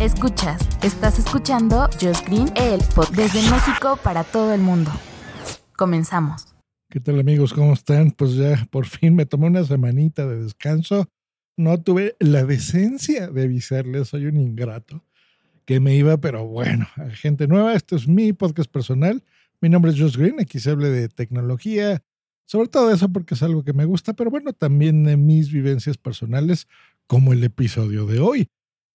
Escuchas, estás escuchando Just Green, el pod desde México para todo el mundo. Comenzamos. ¿Qué tal amigos? ¿Cómo están? Pues ya por fin me tomé una semanita de descanso. No tuve la decencia de avisarles, soy un ingrato, que me iba, pero bueno, gente nueva, esto es mi podcast personal. Mi nombre es Just Green, aquí se habla de tecnología, sobre todo eso porque es algo que me gusta, pero bueno, también de mis vivencias personales, como el episodio de hoy.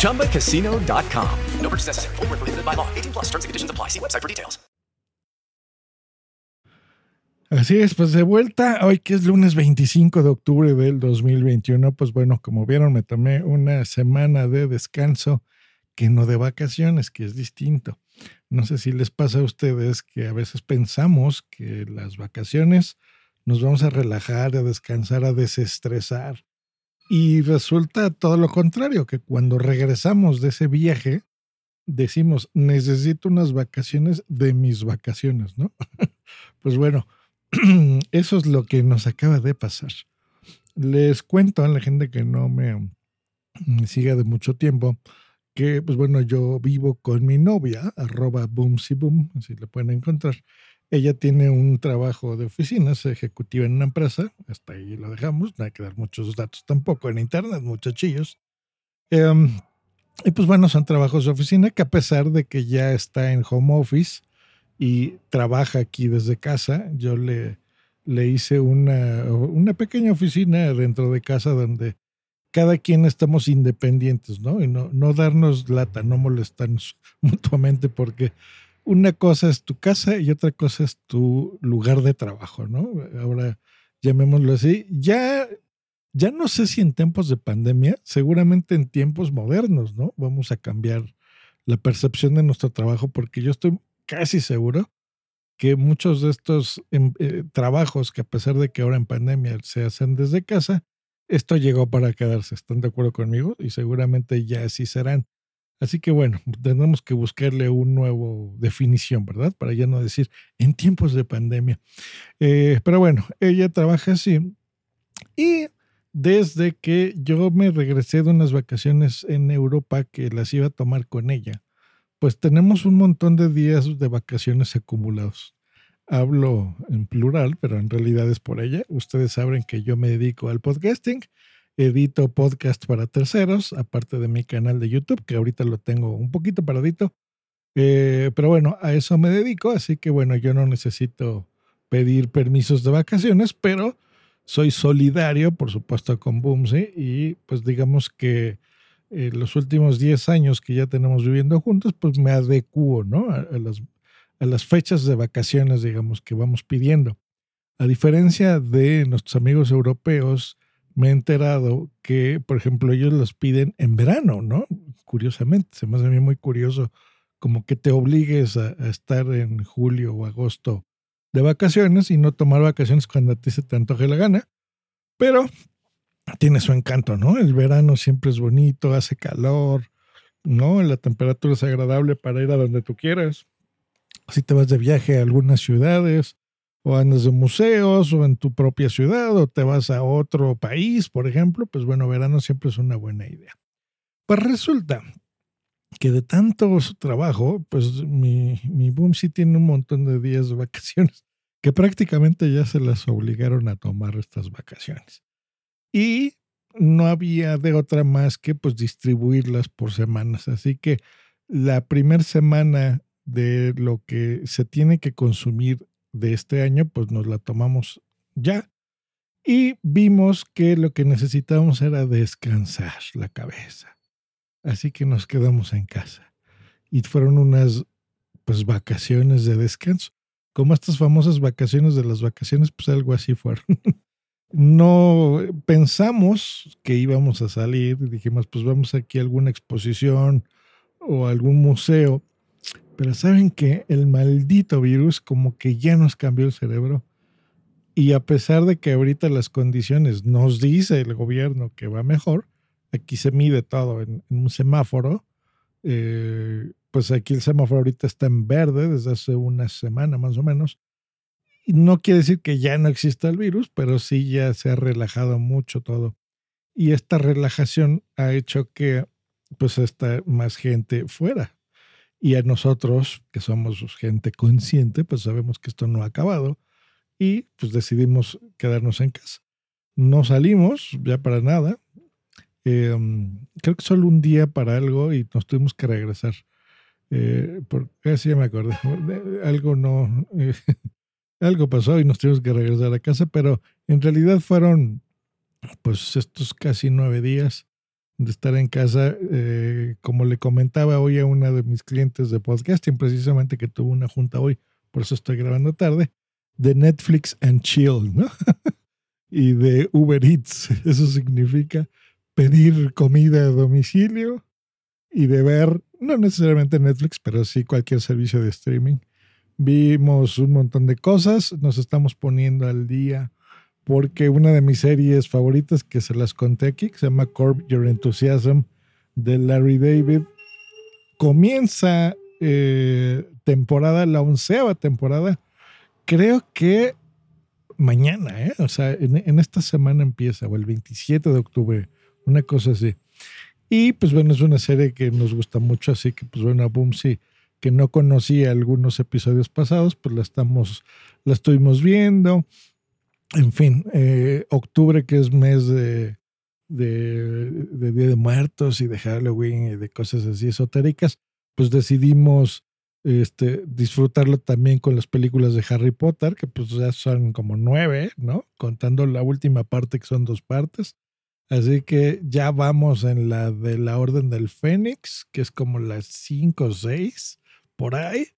ChumbaCasino.com. No purchase necessary. Full prohibited by law. 18 plus terms and conditions apply. See website for details. Así es, pues de vuelta, hoy que es lunes 25 de octubre del 2021, pues bueno, como vieron, me tomé una semana de descanso, que no de vacaciones, que es distinto. No sé si les pasa a ustedes que a veces pensamos que las vacaciones nos vamos a relajar, a descansar, a desestresar. Y resulta todo lo contrario, que cuando regresamos de ese viaje, decimos, necesito unas vacaciones de mis vacaciones, ¿no? pues bueno, eso es lo que nos acaba de pasar. Les cuento a la gente que no me siga de mucho tiempo que, pues bueno, yo vivo con mi novia, arroba boomsy boom, así la pueden encontrar. Ella tiene un trabajo de oficina, es ejecutiva en una empresa, hasta ahí lo dejamos, no hay que dar muchos datos tampoco en internet, muchachillos. Eh, y pues bueno, son trabajos de oficina que a pesar de que ya está en home office y trabaja aquí desde casa, yo le, le hice una, una pequeña oficina dentro de casa donde cada quien estamos independientes, ¿no? Y no, no darnos lata, no molestarnos mutuamente, porque una cosa es tu casa y otra cosa es tu lugar de trabajo, ¿no? Ahora llamémoslo así. Ya, ya no sé si en tiempos de pandemia, seguramente en tiempos modernos, ¿no? Vamos a cambiar la percepción de nuestro trabajo, porque yo estoy casi seguro que muchos de estos eh, trabajos que a pesar de que ahora en pandemia se hacen desde casa, esto llegó para quedarse, ¿están de acuerdo conmigo? Y seguramente ya así serán. Así que bueno, tenemos que buscarle una nueva definición, ¿verdad? Para ya no decir en tiempos de pandemia. Eh, pero bueno, ella trabaja así. Y desde que yo me regresé de unas vacaciones en Europa que las iba a tomar con ella, pues tenemos un montón de días de vacaciones acumulados hablo en plural, pero en realidad es por ella. Ustedes saben que yo me dedico al podcasting, edito podcast para terceros, aparte de mi canal de YouTube, que ahorita lo tengo un poquito paradito. Eh, pero bueno, a eso me dedico, así que bueno, yo no necesito pedir permisos de vacaciones, pero soy solidario, por supuesto, con Boomsy y pues digamos que eh, los últimos 10 años que ya tenemos viviendo juntos, pues me adecuo, ¿no? A, a las a las fechas de vacaciones, digamos, que vamos pidiendo. A diferencia de nuestros amigos europeos, me he enterado que, por ejemplo, ellos los piden en verano, ¿no? Curiosamente, se me hace a mí muy curioso como que te obligues a, a, estar en julio o agosto de vacaciones y no tomar vacaciones cuando a ti se te antoje la gana. Pero tiene su encanto, ¿no? El verano siempre es bonito, hace calor, ¿no? La temperatura es agradable para ir a donde tú quieras si te vas de viaje a algunas ciudades, o andas de museos, o en tu propia ciudad, o te vas a otro país, por ejemplo, pues bueno, verano siempre es una buena idea. Pues resulta que de tanto trabajo, pues mi, mi boom sí tiene un montón de días de vacaciones, que prácticamente ya se las obligaron a tomar estas vacaciones. Y no había de otra más que pues distribuirlas por semanas. Así que la primera semana de lo que se tiene que consumir de este año, pues nos la tomamos ya. Y vimos que lo que necesitábamos era descansar la cabeza. Así que nos quedamos en casa. Y fueron unas pues vacaciones de descanso. Como estas famosas vacaciones de las vacaciones, pues algo así fueron. no pensamos que íbamos a salir, dijimos, pues vamos aquí a alguna exposición o algún museo, pero saben que el maldito virus como que ya nos cambió el cerebro. Y a pesar de que ahorita las condiciones nos dice el gobierno que va mejor, aquí se mide todo en, un semáforo, eh, pues aquí el semáforo ahorita está en verde desde hace una semana más o menos. Y no quiere decir que ya no exista el virus, pero sí ya se ha relajado mucho todo. Y esta relajación ha hecho que pues está más gente fuera. Y a nosotros, que somos gente consciente, pues sabemos que esto no ha acabado y pues decidimos quedarnos en casa. No salimos ya para nada. Em, creo que solo un día para algo y nos tuvimos que regresar. Eh, porque así ya me acordé. Algo no. algo pasó y nos tuvimos que regresar a casa, pero en realidad fueron pues estos casi nueve días de estar en casa. Eh, como le comentaba hoy a una de mis clientes de podcasting, precisamente que tuvo una junta hoy, por eso estoy grabando tarde, de Netflix and Chill, ¿no? y de Uber Eats. Eso significa pedir comida a domicilio y de ver, no necesariamente Netflix, pero sí cualquier servicio de streaming. Vimos un montón de cosas, nos estamos poniendo al día porque una de mis series favoritas que se las conté aquí, que se llama Curb Your Enthusiasm de Larry David, comienza eh, temporada, la onceava temporada, creo que mañana, ¿eh? o sea, en, esta semana empieza, o el 27 de octubre, una cosa así. Y pues bueno, es una serie que nos gusta mucho, así que pues bueno, boom, sí, que no conocía algunos episodios pasados, pues la estamos, la estuvimos viendo. En fin, eh, octubre que es mes de, de, Día de Muertos y de Halloween y de cosas así esotéricas, pues decidimos este, disfrutarlo también con las películas de Harry Potter, que pues ya son como nueve, ¿no? Contando la última parte que son dos partes. Así que ya vamos en la de la Orden del Fénix, que es como las cinco o seis, por ahí.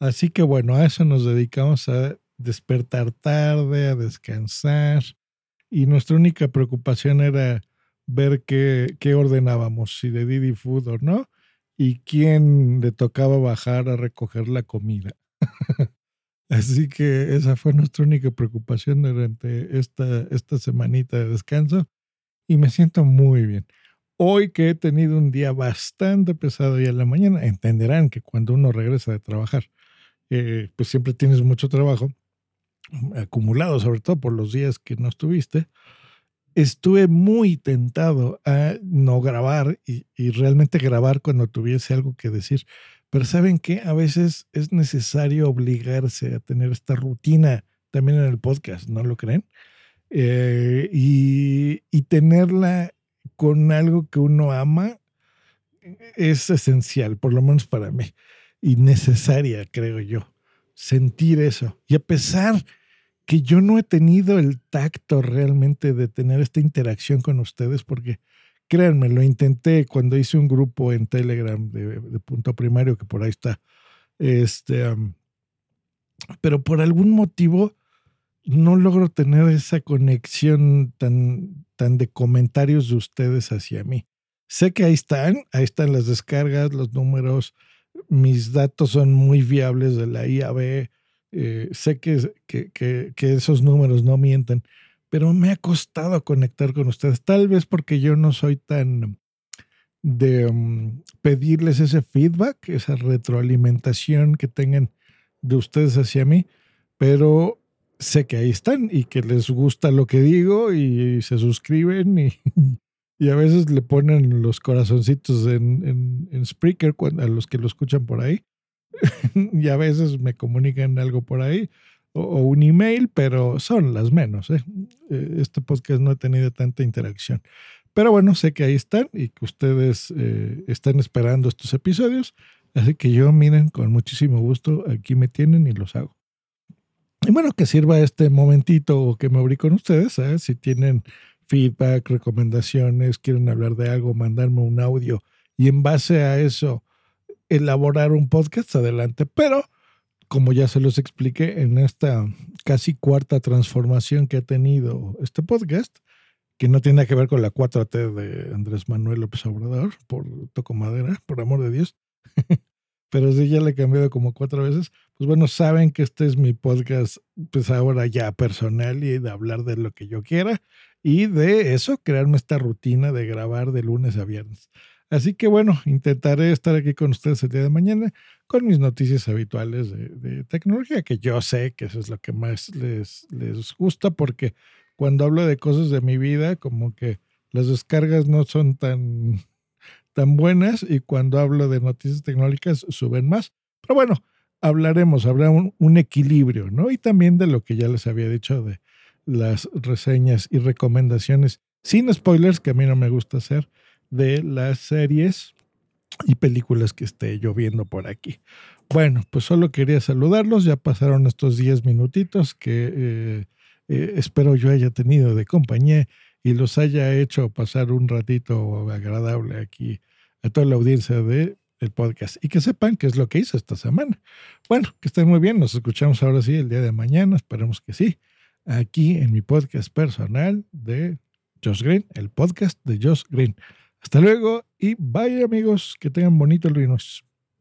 Así que bueno, a eso nos dedicamos a despertar tarde, a descansar. Y nuestra única preocupación era ver qué, qué ordenábamos, si de Didi Food o no, y quién le tocaba bajar a recoger la comida. Así que esa fue nuestra única preocupación durante esta, esta semanita de descanso y me siento muy bien. Hoy que he tenido un día bastante pesado y en la mañana, entenderán que cuando uno regresa de trabajar, eh, pues siempre tienes mucho trabajo acumulado, sobre todo por los días que no estuviste. Estuve muy tentado a no grabar y, realmente grabar cuando tuviese algo que decir. Pero saben que a veces es necesario obligarse a tener esta rutina también en el podcast, ¿no lo creen? Eh, y, y, tenerla con algo que uno ama es esencial, por lo menos para mí, y necesaria, creo yo, sentir eso. Y a pesar que yo no he tenido el tacto realmente de tener esta interacción con ustedes, porque créanme, lo intenté cuando hice un grupo en Telegram de, punto primario, que por ahí está, este, pero por algún motivo no logro tener esa conexión tan, tan de comentarios de ustedes hacia mí. Sé que ahí están, ahí están las descargas, los números, mis datos son muy viables de la IAB, eh, sé que, que, esos números no mienten, pero me ha costado conectar con ustedes, tal vez porque yo no soy tan de mm, pedirles ese feedback, esa retroalimentación que tengan de ustedes hacia mí, pero sé que ahí están y que les gusta lo que digo y se suscriben y, y a veces le ponen los corazoncitos en, en, en Spreaker a los que lo escuchan por ahí. y a veces me comunican algo por ahí o, un email, pero son las menos. ¿eh? ¿eh? Este podcast no ha tenido tanta interacción. Pero bueno, sé que ahí están y que ustedes eh, están esperando estos episodios. Así que yo, miren, con muchísimo gusto, aquí me tienen y los hago. Y bueno, que sirva este momentito o que me abrí con ustedes, ¿sabes? Si tienen feedback, recomendaciones, quieren hablar de algo, mandarme un audio y en base a eso elaborar un podcast, adelante. Pero, como ya se los expliqué en esta casi cuarta transformación que ha tenido este podcast, que no tiene que ver con la 4T de Andrés Manuel López Obrador, por toco madera, por amor de Dios. Pero sí, ya le he cambiado como cuatro veces. Pues bueno, saben que este es mi podcast, pues ahora ya personal y de hablar de lo que yo quiera y de eso, crearme esta rutina de grabar de lunes a viernes. Así que bueno, intentaré estar aquí con ustedes el día de mañana con mis noticias habituales de, tecnología, que yo sé que eso es lo que más les, les gusta, porque cuando hablo de cosas de mi vida, como que las descargas no son tan, tan buenas y cuando hablo de noticias tecnológicas suben más. Pero bueno, hablaremos, habrá un, un equilibrio, ¿no? Y también de lo que ya les había dicho de las reseñas y recomendaciones sin spoilers, que a mí no me gusta hacer de las series y películas que esté lloviendo por aquí. Bueno, pues solo quería saludarlos. Ya pasaron estos 10 minutitos que eh, eh, espero yo haya tenido de compañía y los haya hecho pasar un ratito agradable aquí a toda la audiencia de el podcast y que sepan qué es lo que hice esta semana. Bueno, que estén muy bien. Nos escuchamos ahora sí el día de mañana. Esperemos que sí. Aquí en mi podcast personal de Josh Green, el podcast de Josh Green. Hasta luego y bye amigos, que tengan bonito lunes.